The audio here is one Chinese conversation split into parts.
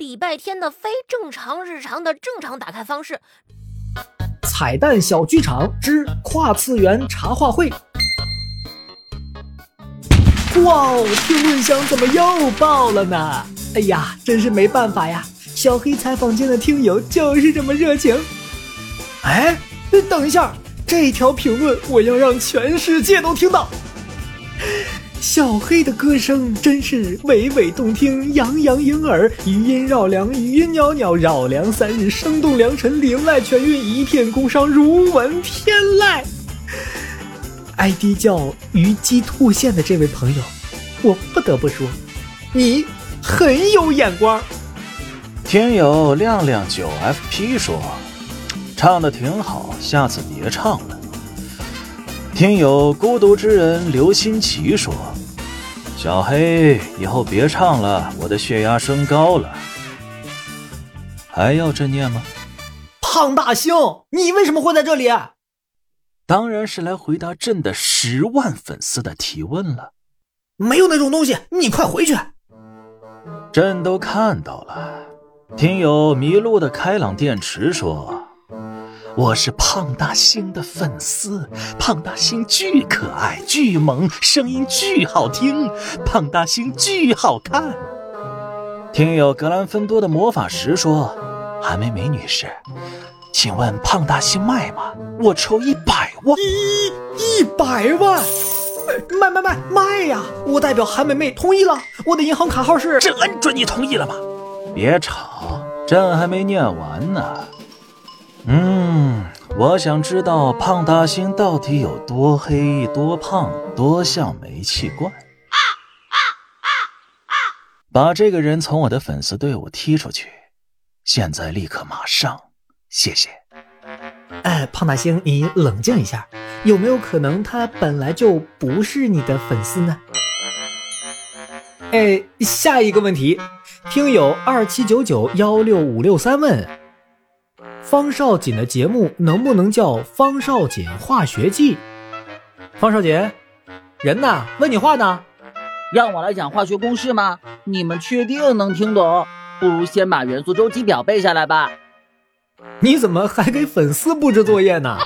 礼拜天的非正常日常的正常打开方式。彩蛋小剧场之跨次元茶话会。哇哦，评论箱怎么又爆了呢？哎呀，真是没办法呀！小黑采访间的听友就是这么热情。哎，等一下，这条评论我要让全世界都听到。小黑的歌声真是娓娓动听，洋洋盈耳，余音绕梁，余音袅袅，绕梁三日，声动良辰，铃籁全韵，一片宫商，如闻天籁。ID 叫虞姬兔线的这位朋友，我不得不说，你很有眼光。听友亮亮九 FP 说，唱的挺好，下次别唱了。听友孤独之人刘新奇说：“小黑，以后别唱了，我的血压升高了。”还要朕念吗？胖大星，你为什么会在这里？当然是来回答朕的十万粉丝的提问了。没有那种东西，你快回去。朕都看到了。听友迷路的开朗电池说。我是胖大星的粉丝，胖大星巨可爱、巨萌，声音巨好听，胖大星巨好看。听友格兰芬多的魔法石说：“韩梅梅女士，请问胖大星卖吗？我抽一百万。”一一百万，卖卖卖卖呀！我代表韩梅梅同意了，我的银行卡号是……朕恩准你同意了吗？别吵，朕还没念完呢。嗯，我想知道胖大星到底有多黑、多胖、多像煤气罐。把这个人从我的粉丝队伍踢出去，现在立刻马上，谢谢。哎，胖大星，你冷静一下，有没有可能他本来就不是你的粉丝呢？哎，下一个问题，听友二七九九幺六五六三问。方少锦的节目能不能叫《方少锦化学记》？方少锦，人呢？问你话呢？让我来讲化学公式吗？你们确定能听懂？不如先把元素周期表背下来吧。你怎么还给粉丝布置作业呢？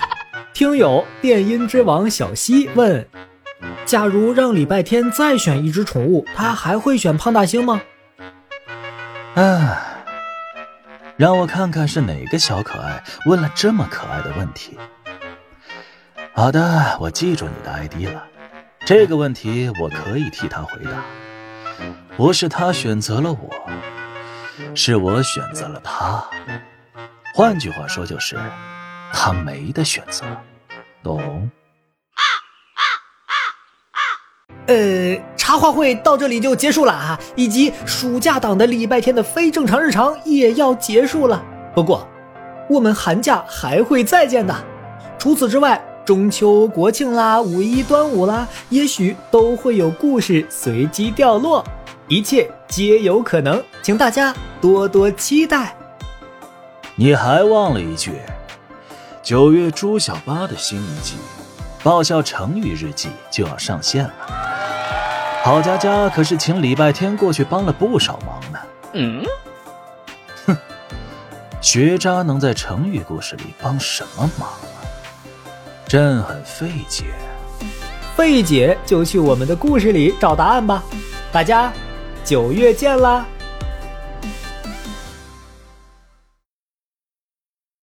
听友电音之王小西问：假如让礼拜天再选一只宠物，他还会选胖大星吗？啊。让我看看是哪个小可爱问了这么可爱的问题。好的，我记住你的 ID 了。这个问题我可以替他回答。不是他选择了我，是我选择了他。换句话说，就是他没得选择，懂？呃，茶话会到这里就结束了啊，以及暑假档的礼拜天的非正常日常也要结束了。不过，我们寒假还会再见的。除此之外，中秋、国庆啦，五一、端午啦，也许都会有故事随机掉落，一切皆有可能，请大家多多期待。你还忘了一句，九月朱小八的新一季《爆笑成语日记》就要上线了。郝佳佳可是请礼拜天过去帮了不少忙呢。嗯，哼，学渣能在成语故事里帮什么忙啊？朕很费解。费解就去我们的故事里找答案吧。大家九月见啦！